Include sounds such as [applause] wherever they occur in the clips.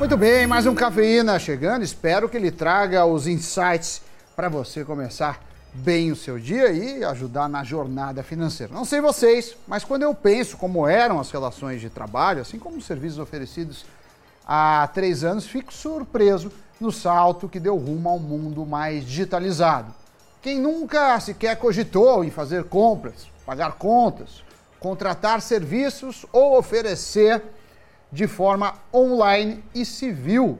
Muito bem, mais um Cafeína chegando. Espero que ele traga os insights para você começar bem o seu dia e ajudar na jornada financeira. Não sei vocês, mas quando eu penso como eram as relações de trabalho, assim como os serviços oferecidos há três anos, fico surpreso no salto que deu rumo ao mundo mais digitalizado. Quem nunca sequer cogitou em fazer compras, pagar contas, contratar serviços ou oferecer de forma online e civil,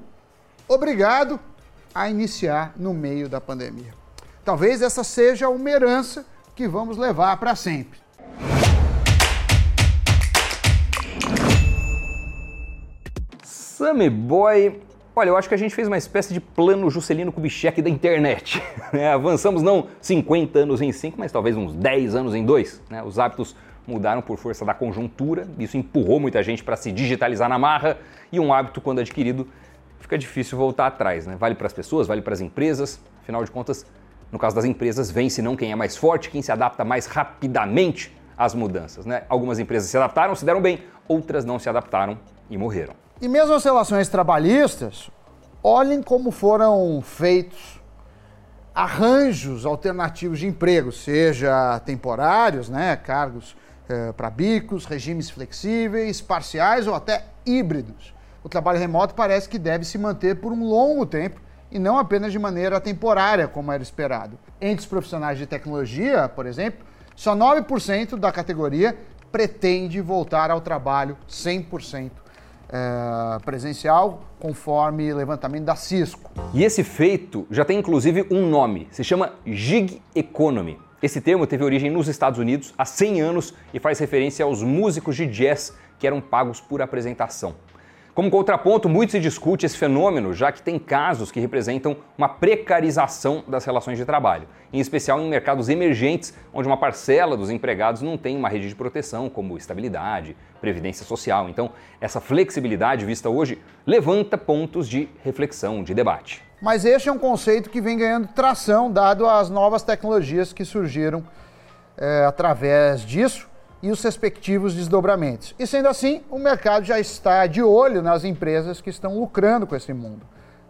obrigado a iniciar no meio da pandemia. Talvez essa seja uma herança que vamos levar para sempre. Sammy Boy, olha, eu acho que a gente fez uma espécie de plano Juscelino Kubitschek da internet. [laughs] Né? Avançamos não 50 anos em 5, mas talvez uns 10 anos em 2. Né? Os hábitos mudaram por força da conjuntura, isso empurrou muita gente para se digitalizar na marra e um hábito, quando adquirido, fica difícil voltar atrás. Né? Vale para as pessoas, vale para as empresas, afinal de contas, no caso das empresas, vence não quem é mais forte, quem se adapta mais rapidamente às mudanças. Né? Algumas empresas se adaptaram, se deram bem, outras não se adaptaram e morreram. E mesmo as relações trabalhistas, olhem como foram feitos arranjos alternativos de emprego, seja temporários, né, cargos eh, para bicos, regimes flexíveis, parciais ou até híbridos. O trabalho remoto parece que deve se manter por um longo tempo e não apenas de maneira temporária, como era esperado. Entre os profissionais de tecnologia, por exemplo, só 9% da categoria pretende voltar ao trabalho 100% é, presencial, conforme levantamento da Cisco. E esse feito já tem inclusive um nome, se chama Gig Economy. Esse termo teve origem nos Estados Unidos há 100 anos e faz referência aos músicos de jazz que eram pagos por apresentação. Como contraponto, muito se discute esse fenômeno, já que tem casos que representam uma precarização das relações de trabalho, em especial em mercados emergentes, onde uma parcela dos empregados não tem uma rede de proteção, como estabilidade, previdência social. Então, essa flexibilidade vista hoje levanta pontos de reflexão, de debate. Mas este é um conceito que vem ganhando tração, dado as novas tecnologias que surgiram é, através disso e os respectivos desdobramentos. E sendo assim, o mercado já está de olho nas empresas que estão lucrando com esse mundo.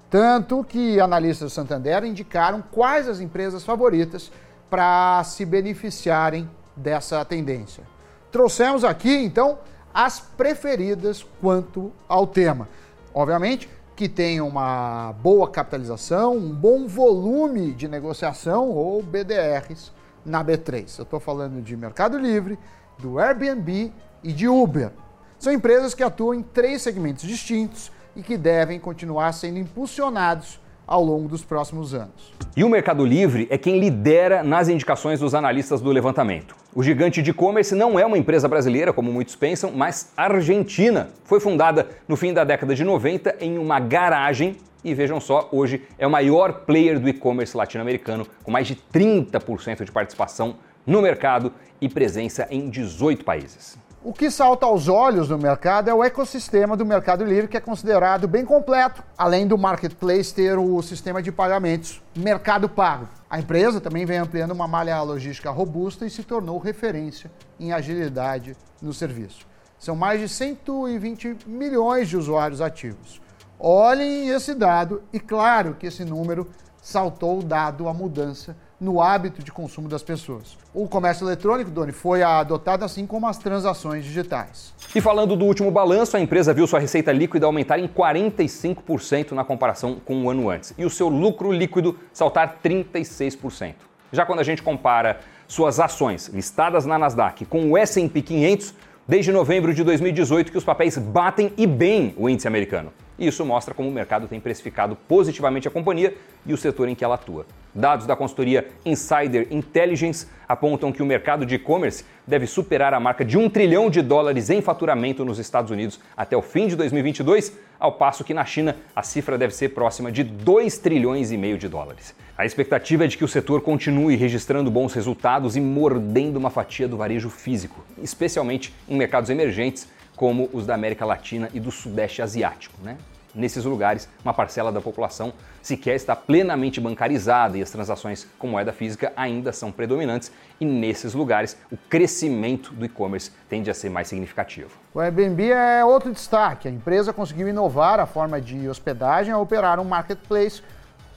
Tanto que analistas do Santander indicaram quais as empresas favoritas para se beneficiarem dessa tendência. Trouxemos aqui, então, as preferidas quanto ao tema. Obviamente que tenham uma boa capitalização, um bom volume de negociação ou BDRs na B3. Eu estou falando de Mercado Livre, do Airbnb e de Uber. São empresas que atuam em três segmentos distintos e que devem continuar sendo impulsionados ao longo dos próximos anos. E o Mercado Livre é quem lidera nas indicações dos analistas do levantamento. O gigante de e-commerce não é uma empresa brasileira, como muitos pensam, mas argentina. Foi fundada no fim da década de 90 em uma garagem e vejam só, hoje é o maior player do e-commerce latino-americano, com mais de 30% de participação no mercado e presença em 18 países. O que salta aos olhos no mercado é o ecossistema do Mercado Livre, que é considerado bem completo, além do marketplace ter o sistema de pagamentos Mercado Pago. A empresa também vem ampliando uma malha logística robusta e se tornou referência em agilidade no serviço. São mais de 120 milhões de usuários ativos. Olhem esse dado e claro que esse número saltou dado a mudança no hábito de consumo das pessoas. O comércio eletrônico, Doni, foi adotado assim como as transações digitais. E falando do último balanço, a empresa viu sua receita líquida aumentar em 45% na comparação com o ano antes e o seu lucro líquido saltar 36%. Já quando a gente compara suas ações listadas na Nasdaq com o S&P 500, desde novembro de 2018 que os papéis batem e bem o índice americano. E isso mostra como o mercado tem precificado positivamente a companhia e o setor em que ela atua. Dados da consultoria Insider Intelligence apontam que o mercado de e-commerce deve superar a marca de um trilhão de dólares em faturamento nos Estados Unidos até o fim de 2022, ao passo que na China a cifra deve ser próxima de 2 trilhões e meio de dólares. A expectativa é de que o setor continue registrando bons resultados e mordendo uma fatia do varejo físico, especialmente em mercados emergentes como os da América Latina e do Sudeste Asiático. Né? Nesses lugares, uma parcela da população sequer está plenamente bancarizada e as transações com moeda física ainda são predominantes, e nesses lugares o crescimento do e-commerce tende a ser mais significativo. O Airbnb é outro destaque. A empresa conseguiu inovar a forma de hospedagem a operar um marketplace,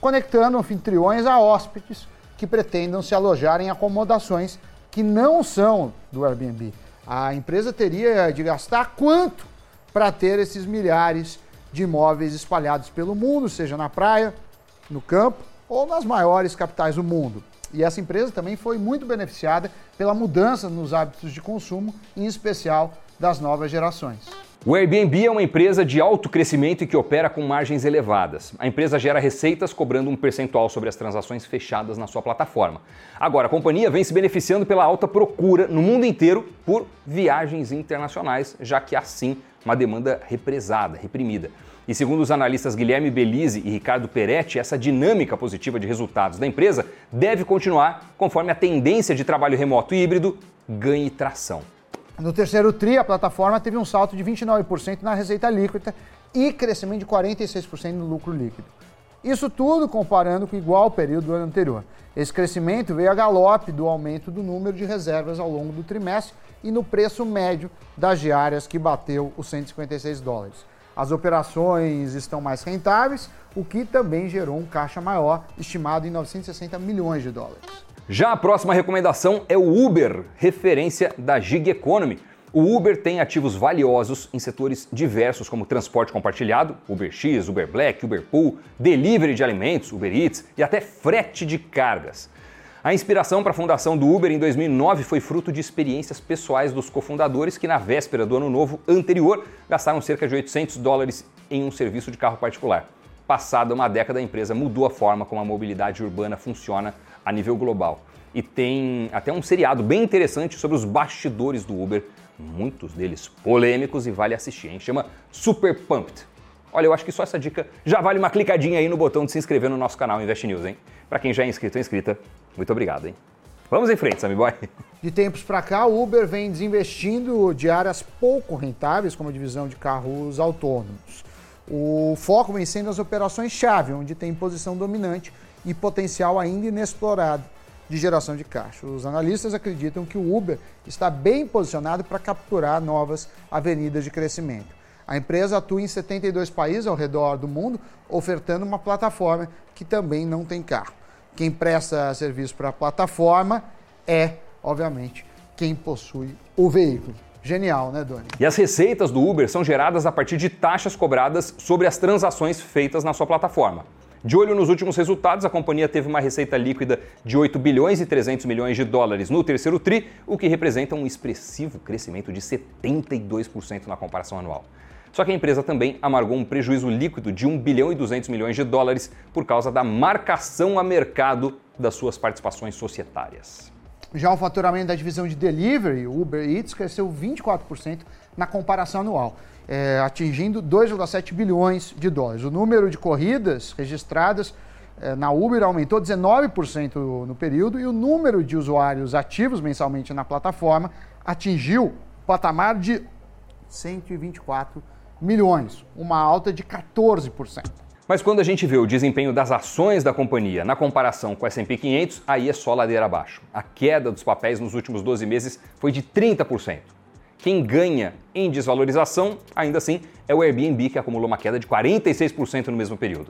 conectando anfitriões a hóspedes que pretendam se alojar em acomodações que não são do Airbnb. A empresa teria de gastar quanto para ter esses milhares de imóveis espalhados pelo mundo, seja na praia, no campo ou nas maiores capitais do mundo. E essa empresa também foi muito beneficiada pela mudança nos hábitos de consumo, em especial das novas gerações. O Airbnb é uma empresa de alto crescimento e que opera com margens elevadas. A empresa gera receitas cobrando um percentual sobre as transações fechadas na sua plataforma. Agora, a companhia vem se beneficiando pela alta procura no mundo inteiro por viagens internacionais, já que há sim uma demanda represada, reprimida. E segundo os analistas Guilherme Belize e Ricardo Peretti, essa dinâmica positiva de resultados da empresa deve continuar conforme a tendência de trabalho remoto e híbrido ganhe tração. No terceiro TRI, a plataforma teve um salto de 29% na receita líquida e crescimento de 46% no lucro líquido. Isso tudo comparando com o igual período do ano anterior. Esse crescimento veio a galope do aumento do número de reservas ao longo do trimestre e no preço médio das diárias que bateu os 156 dólares. As operações estão mais rentáveis, o que também gerou um caixa maior, estimado em 960 milhões de dólares. Já a próxima recomendação é o Uber, referência da Gig Economy. O Uber tem ativos valiosos em setores diversos, como transporte compartilhado, UberX, Uber Black, Uber Pool, delivery de alimentos, Uber Eats e até frete de cargas. A inspiração para a fundação do Uber em 2009 foi fruto de experiências pessoais dos cofundadores que, na véspera do ano novo anterior, gastaram cerca de 800 dólares em um serviço de carro particular. Passada uma década, a empresa mudou a forma como a mobilidade urbana funciona a nível global. E tem até um seriado bem interessante sobre os bastidores do Uber, muitos deles polêmicos e vale assistir, hein? Chama Super Pumped. Olha, eu acho que só essa dica já vale uma clicadinha aí no botão de se inscrever no nosso canal Invest News, hein? Para quem já é inscrito ou inscrita, muito obrigado, hein? Vamos em frente, Sammy Boy. [laughs] De tempos para cá, o Uber vem desinvestindo de áreas pouco rentáveis, como a divisão de carros autônomos. O foco vem sendo as operações-chave, onde tem posição dominante e potencial ainda inexplorado de geração de caixa. Os analistas acreditam que o Uber está bem posicionado para capturar novas avenidas de crescimento. A empresa atua em 72 países ao redor do mundo, ofertando uma plataforma que também não tem carro. Quem presta serviço para a plataforma é, obviamente, quem possui o veículo. Genial, né, Doni? E as receitas do Uber são geradas a partir de taxas cobradas sobre as transações feitas na sua plataforma. De olho nos últimos resultados, a companhia teve uma receita líquida de 8 bilhões e 300 milhões de dólares no terceiro TRI, o que representa um expressivo crescimento de 72% na comparação anual. Só que a empresa também amargou um prejuízo líquido de 1 bilhão e 200 milhões de dólares por causa da marcação a mercado das suas participações societárias. Já o faturamento da divisão de delivery, Uber Eats, cresceu 24% na comparação anual, é, atingindo 2,7 bilhões de dólares. O número de corridas registradas é, na Uber aumentou 19% no período e o número de usuários ativos mensalmente na plataforma atingiu o patamar de 124 milhões, uma alta de 14%. Mas quando a gente vê o desempenho das ações da companhia na comparação com o S&P 500, aí é só ladeira abaixo. A queda dos papéis nos últimos 12 meses foi de 30%. Quem ganha em desvalorização, ainda assim, é o Airbnb, que acumulou uma queda de 46% no mesmo período.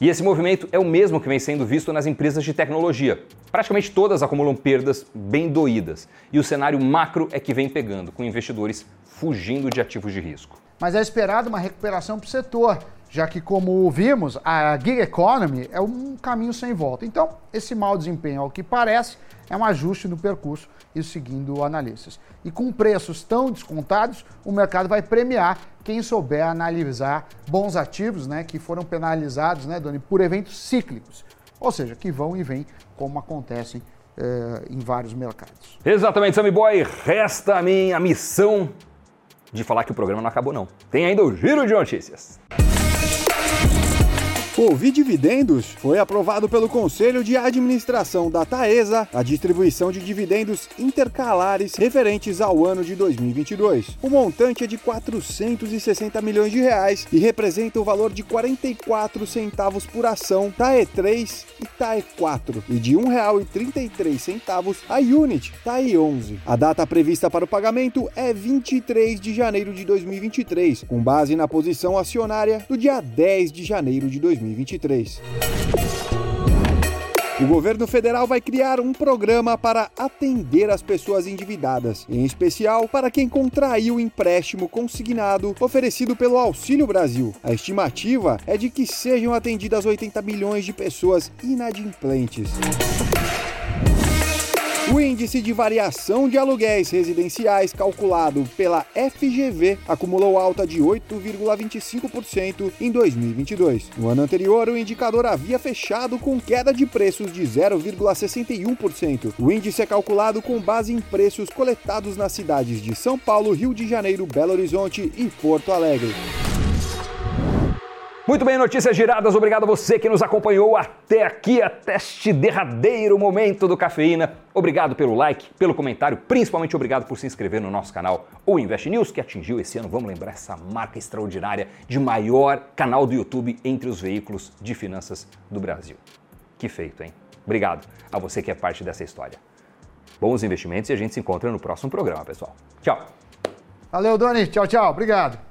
E esse movimento é o mesmo que vem sendo visto nas empresas de tecnologia. Praticamente todas acumulam perdas bem doídas. E o cenário macro é que vem pegando, com investidores fugindo de ativos de risco mas é esperada uma recuperação para o setor, já que, como vimos, a gig economy é um caminho sem volta. Então, esse mau desempenho, ao que parece, é um ajuste no percurso, isso seguindo analistas. E com preços tão descontados, o mercado vai premiar quem souber analisar bons ativos, né, que foram penalizados, né, Doni, por eventos cíclicos, ou seja, que vão e vêm, como acontecem eh, em vários mercados. Exatamente, Sammy Boy. Resta a mim a missão de falar que o programa não acabou não. Tem ainda o Giro de Notícias. Ouvir dividendos foi aprovado pelo Conselho de Administração da Taesa a distribuição de dividendos intercalares referentes ao ano de 2022. O montante é de 460 milhões de reais e representa o valor de 44 centavos por ação TAE3 e TAE4 e de R$ 1,33 a Unit TAE11. A data prevista para o pagamento é 23 de janeiro de 2023, com base na posição acionária do dia 10 de janeiro de 2023. 2023. O governo federal vai criar um programa para atender as pessoas endividadas, em especial para quem contraiu o empréstimo consignado oferecido pelo Auxílio Brasil. A estimativa é de que sejam atendidas 80 milhões de pessoas inadimplentes. O índice de variação de aluguéis residenciais calculado pela FGV acumulou alta de 8,25% em 2022. No ano anterior, o indicador havia fechado com queda de preços de 0,61%. O índice é calculado com base em preços coletados nas cidades de São Paulo, Rio de Janeiro, Belo Horizonte e Porto Alegre. Muito bem, notícias giradas. Obrigado a você que nos acompanhou até aqui, até este derradeiro momento do Cafeína. Obrigado pelo like, pelo comentário, principalmente obrigado por se inscrever no nosso canal, o Invest News, que atingiu esse ano, vamos lembrar, essa marca extraordinária de maior canal do YouTube entre os veículos de finanças do Brasil. Que feito, hein? Obrigado a você que é parte dessa história. Bons investimentos e a gente se encontra no próximo programa, pessoal. Tchau. Valeu, Doni. Tchau, tchau. Obrigado.